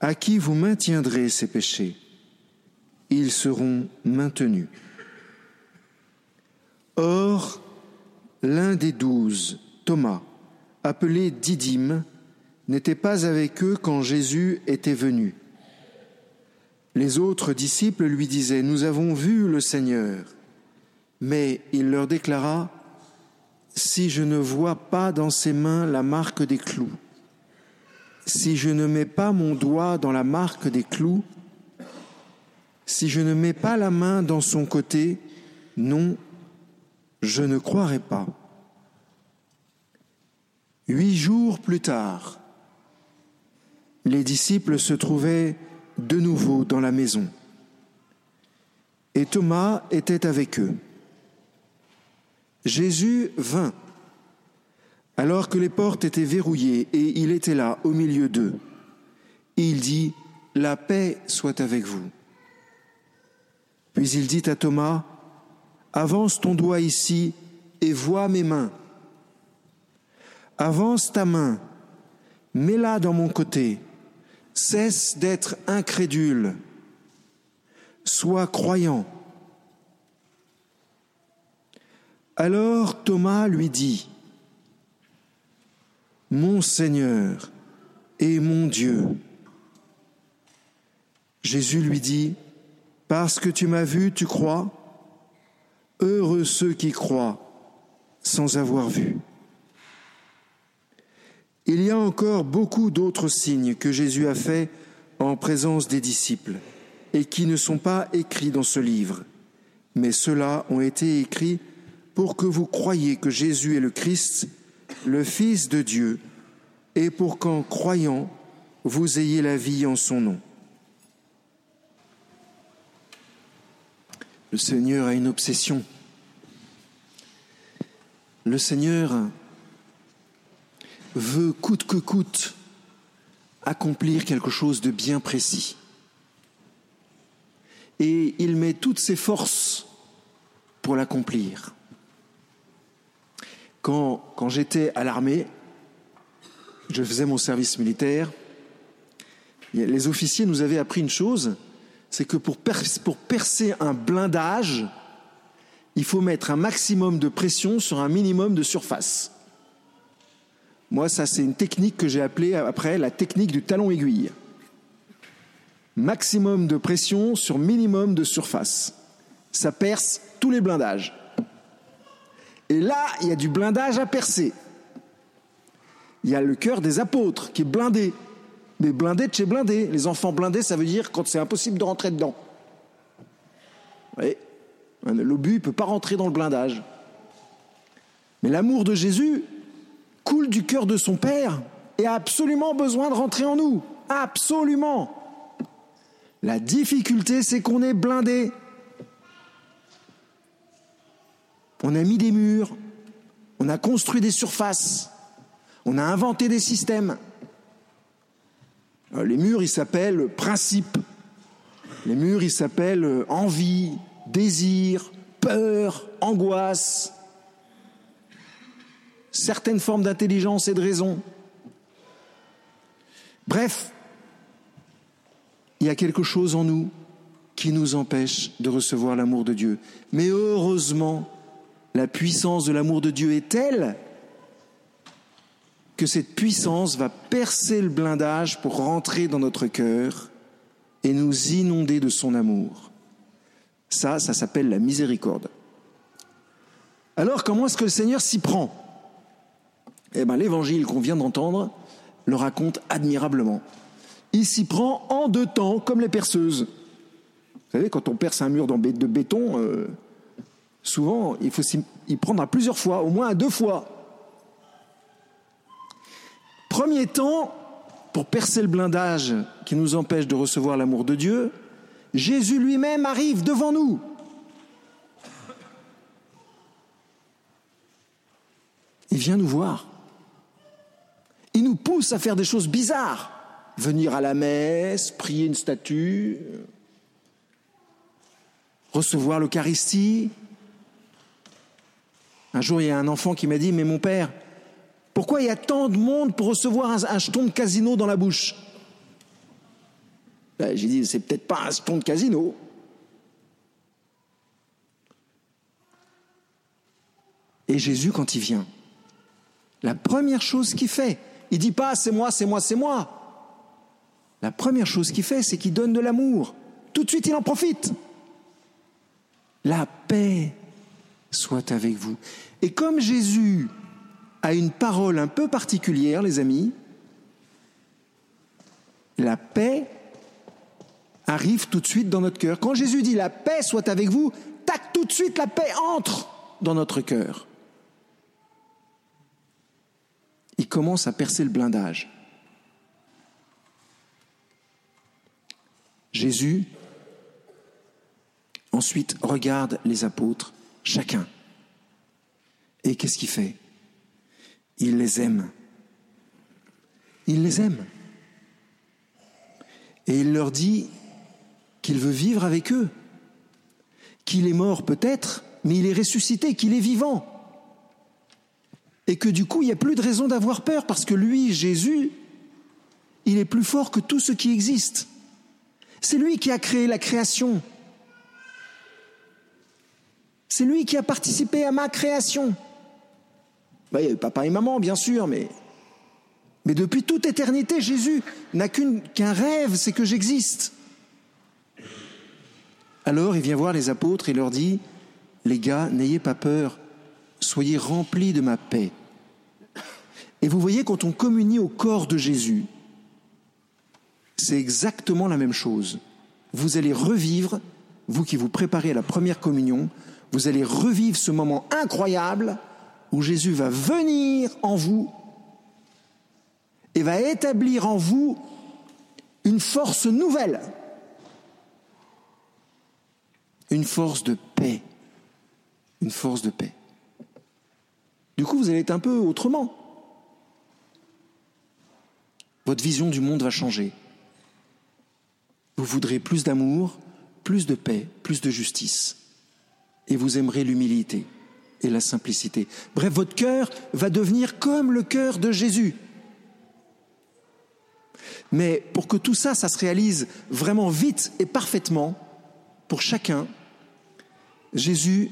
à qui vous maintiendrez ces péchés? Ils seront maintenus. Or, l'un des douze, Thomas, appelé Didyme, n'était pas avec eux quand Jésus était venu. Les autres disciples lui disaient, Nous avons vu le Seigneur. Mais il leur déclara, Si je ne vois pas dans ses mains la marque des clous, si je ne mets pas mon doigt dans la marque des clous, si je ne mets pas la main dans son côté, non, je ne croirai pas. Huit jours plus tard, les disciples se trouvaient de nouveau dans la maison. Et Thomas était avec eux. Jésus vint, alors que les portes étaient verrouillées, et il était là, au milieu d'eux. Il dit, La paix soit avec vous. Puis il dit à Thomas, Avance ton doigt ici et vois mes mains. Avance ta main, mets-la dans mon côté Cesse d'être incrédule. Sois croyant. Alors Thomas lui dit, Mon Seigneur et mon Dieu. Jésus lui dit, Parce que tu m'as vu, tu crois? Heureux ceux qui croient sans avoir vu. Il y a encore beaucoup d'autres signes que Jésus a faits en présence des disciples et qui ne sont pas écrits dans ce livre, mais ceux-là ont été écrits pour que vous croyiez que Jésus est le Christ, le Fils de Dieu, et pour qu'en croyant, vous ayez la vie en son nom. Le Seigneur a une obsession. Le Seigneur veut coûte que coûte accomplir quelque chose de bien précis. Et il met toutes ses forces pour l'accomplir. Quand, j'étais à l'armée, je faisais mon service militaire, les officiers nous avaient appris une chose, c'est que pour, pour percer un blindage, il faut mettre un maximum de pression sur un minimum de surface. Moi, ça, c'est une technique que j'ai appelée après la technique du talon aiguille. Maximum de pression sur minimum de surface. Ça perce tous les blindages. Et là, il y a du blindage à percer. Il y a le cœur des apôtres qui est blindé. Mais blindé de chez blindé. Les enfants blindés, ça veut dire quand c'est impossible de rentrer dedans. L'obus ne peut pas rentrer dans le blindage. Mais l'amour de Jésus, coule du cœur de son Père et a absolument besoin de rentrer en nous. Absolument. La difficulté, c'est qu'on est blindé. On a mis des murs, on a construit des surfaces, on a inventé des systèmes. Euh, les murs, ils s'appellent principe. Les murs, ils s'appellent envie, désir, peur, angoisse certaines formes d'intelligence et de raison. Bref, il y a quelque chose en nous qui nous empêche de recevoir l'amour de Dieu. Mais heureusement, la puissance de l'amour de Dieu est telle que cette puissance va percer le blindage pour rentrer dans notre cœur et nous inonder de son amour. Ça, ça s'appelle la miséricorde. Alors comment est-ce que le Seigneur s'y prend? Eh ben, l'évangile qu'on vient d'entendre le raconte admirablement. Il s'y prend en deux temps, comme les perceuses. Vous savez, quand on perce un mur de béton, euh, souvent, il faut s'y prendre à plusieurs fois, au moins à deux fois. Premier temps, pour percer le blindage qui nous empêche de recevoir l'amour de Dieu, Jésus lui-même arrive devant nous. Il vient nous voir. Il nous pousse à faire des choses bizarres. Venir à la messe, prier une statue, recevoir l'Eucharistie. Un jour, il y a un enfant qui m'a dit, mais mon père, pourquoi il y a tant de monde pour recevoir un, jeton de casino dans la bouche? J'ai dit, c'est peut-être pas un ton de casino. Et Jésus, quand il vient, la première chose qu'il fait, il dit pas c'est moi, c'est moi, c'est moi. La première chose qu'il fait, c'est qu'il donne de l'amour. Tout de suite, il en profite. La paix soit avec vous. Et comme Jésus a une parole un peu particulière, les amis, la paix arrive tout de suite dans notre cœur. Quand Jésus dit la paix soit avec vous, tac, tout de suite la paix entre dans notre cœur. Il commence à percer le blindage. Jésus ensuite regarde les apôtres, chacun. Et qu'est-ce qu'il fait? Il les aime. Il les aime. Et il leur dit qu'il veut vivre avec eux, qu'il est mort peut-être, mais il est ressuscité, qu'il est vivant. Et que du coup, il n'y a plus de raison d'avoir peur, parce que lui, Jésus, il est plus fort que tout ce qui existe. C'est lui qui a créé la création. C'est lui qui a participé à ma création. Bah, il y a papa et maman, bien sûr, mais, mais depuis toute éternité, Jésus n'a qu'un rêve, c'est que j'existe. Alors il vient voir les apôtres et leur dit, les gars, n'ayez pas peur, soyez remplis de ma paix. Et vous voyez, quand on communie au corps de Jésus, c'est exactement la même chose. Vous allez revivre, vous qui vous préparez à la première communion, vous allez revivre ce moment incroyable où Jésus va venir en vous et va établir en vous une force nouvelle, une force de paix, une force de paix. Du coup, vous allez être un peu autrement. Votre vision du monde va changer. Vous voudrez plus d'amour, plus de paix, plus de justice. Et vous aimerez l'humilité et la simplicité. Bref, votre cœur va devenir comme le cœur de Jésus. Mais pour que tout ça, ça se réalise vraiment vite et parfaitement, pour chacun, Jésus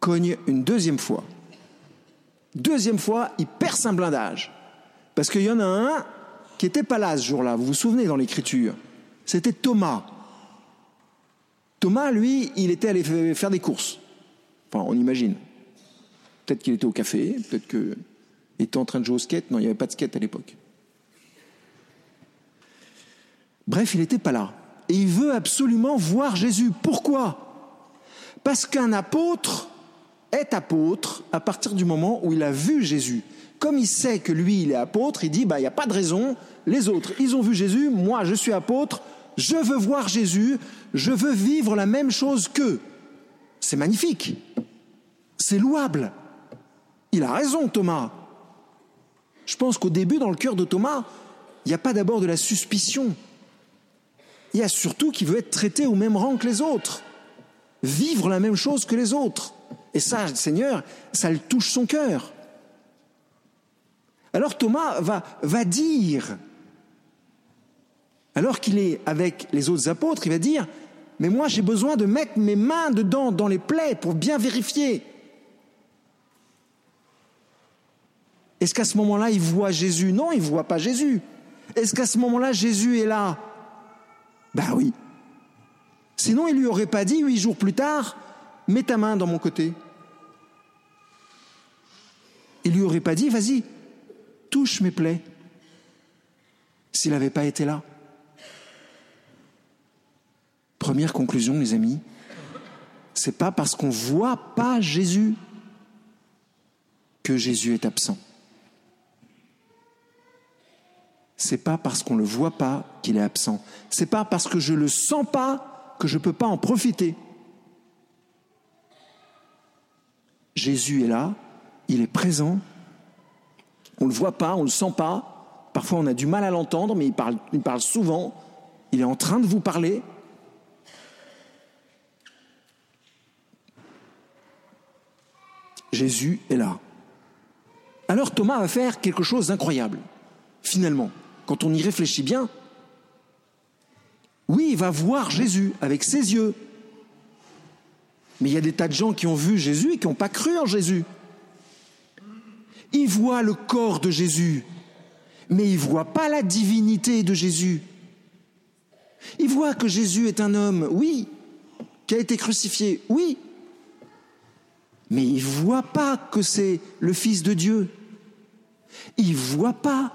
cogne une deuxième fois. Deuxième fois, il perce un blindage. Parce qu'il y en a un qui n'était pas là ce jour-là, vous vous souvenez dans l'Écriture c'était Thomas. Thomas, lui, il était allé faire des courses. Enfin, on imagine. Peut-être qu'il était au café, peut-être qu'il était en train de jouer au skate. Non, il n'y avait pas de skate à l'époque. Bref, il n'était pas là. Et il veut absolument voir Jésus. Pourquoi? Parce qu'un apôtre est apôtre à partir du moment où il a vu Jésus. Comme il sait que lui, il est apôtre, il dit, bah, il n'y a pas de raison. Les autres, ils ont vu Jésus. Moi, je suis apôtre je veux voir Jésus, je veux vivre la même chose qu'eux. C'est magnifique, c'est louable. Il a raison, Thomas. Je pense qu'au début, dans le cœur de Thomas, il n'y a pas d'abord de la suspicion. Il y a surtout qu'il veut être traité au même rang que les autres, vivre la même chose que les autres. Et ça, Seigneur, ça le touche son cœur. Alors Thomas va, va dire alors qu'il est avec les autres apôtres, il va dire, mais moi j'ai besoin de mettre mes mains dedans, dans les plaies, pour bien vérifier. Est-ce qu'à ce, moment-là, il voit Jésus? Non, il ne voit pas Jésus. Est-ce qu'à ce moment-là, Jésus est là? Ben oui. Sinon, il lui aurait pas dit, huit jours plus tard, mets ta main dans mon côté. Il lui aurait pas dit, vas-y, touche mes plaies. S'il n'avait pas été là. Première conclusion, les amis, c'est pas parce qu'on voit pas Jésus que Jésus est absent. C'est pas parce qu'on le voit pas qu'il est absent. C'est pas parce que je le sens pas que je peux pas en profiter. Jésus est là, il est présent. On le voit pas, on le sent pas. Parfois on a du mal à l'entendre, mais il parle, il parle souvent. Il est en train de vous parler. Jésus est là. Alors Thomas va faire quelque chose d'incroyable, finalement, quand on y réfléchit bien. Oui, il va voir Jésus avec ses yeux. Mais il y a des tas de gens qui ont vu Jésus et qui n'ont pas cru en Jésus. Ils voient le corps de Jésus, mais ils ne voient pas la divinité de Jésus. Ils voient que Jésus est un homme, oui, qui a été crucifié, oui, mais ils ne voient pas que c'est le Fils de Dieu. Ils ne voient pas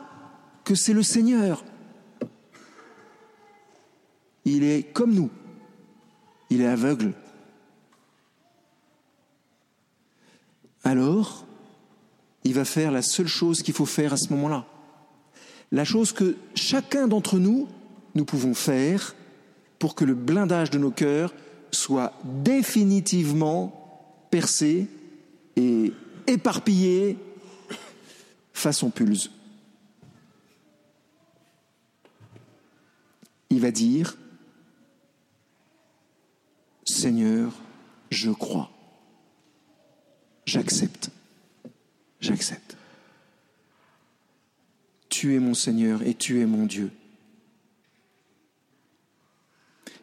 que c'est le Seigneur. Il est comme nous. Il est aveugle. Alors, il va faire la seule chose qu'il faut faire à ce moment-là. La chose que chacun d'entre nous, nous pouvons faire pour que le blindage de nos cœurs soit définitivement percé et éparpillé façon pulse. Il va dire, Seigneur, je crois, j'accepte, j'accepte. Tu es mon Seigneur et tu es mon Dieu.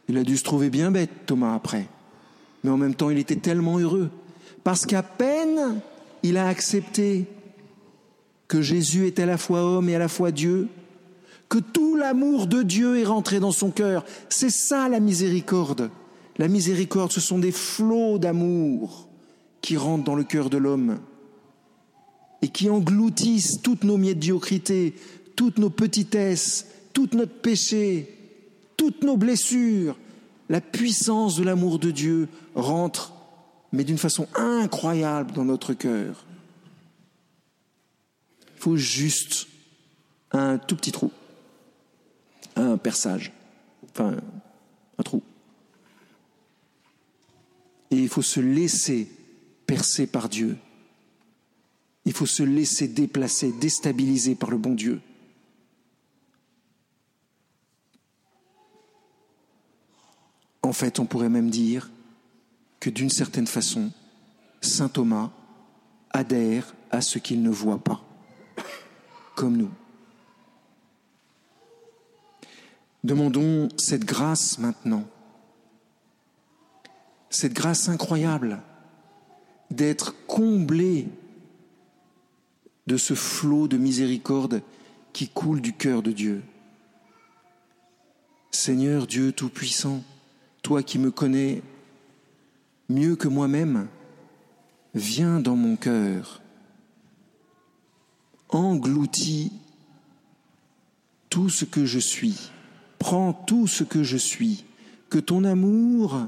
Il a dû se trouver bien bête, Thomas, après. Mais en même temps, il était tellement heureux. Parce qu'à peine il a accepté que Jésus est à la fois homme et à la fois Dieu, que tout l'amour de Dieu est rentré dans son cœur. C'est ça la miséricorde. La miséricorde, ce sont des flots d'amour qui rentrent dans le cœur de l'homme et qui engloutissent toutes nos médiocrités, toutes nos petitesses, tout notre péché, toutes nos blessures. La puissance de l'amour de Dieu rentre, mais d'une façon incroyable dans notre cœur. Il faut juste un tout petit trou, un perçage, enfin un trou. Et il faut se laisser percer par Dieu. Il faut se laisser déplacer, déstabiliser par le bon Dieu. En fait, on pourrait même dire que d'une certaine façon, Saint Thomas adhère à ce qu'il ne voit pas, comme nous. Demandons cette grâce maintenant cette grâce incroyable d'être comblé de ce flot de miséricorde qui coule du cœur de Dieu. Seigneur Dieu Tout-Puissant, toi qui me connais mieux que moi-même, viens dans mon cœur, engloutis tout ce que je suis, prends tout ce que je suis, que ton amour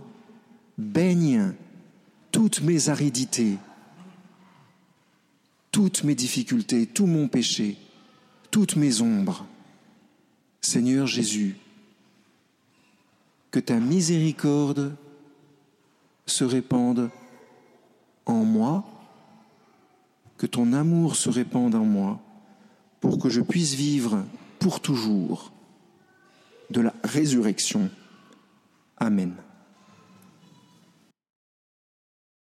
baigne toutes mes aridités, toutes mes difficultés, tout mon péché, toutes mes ombres. Seigneur Jésus, que ta miséricorde se répande en moi, que ton amour se répande en moi, pour que je puisse vivre pour toujours de la résurrection. Amen.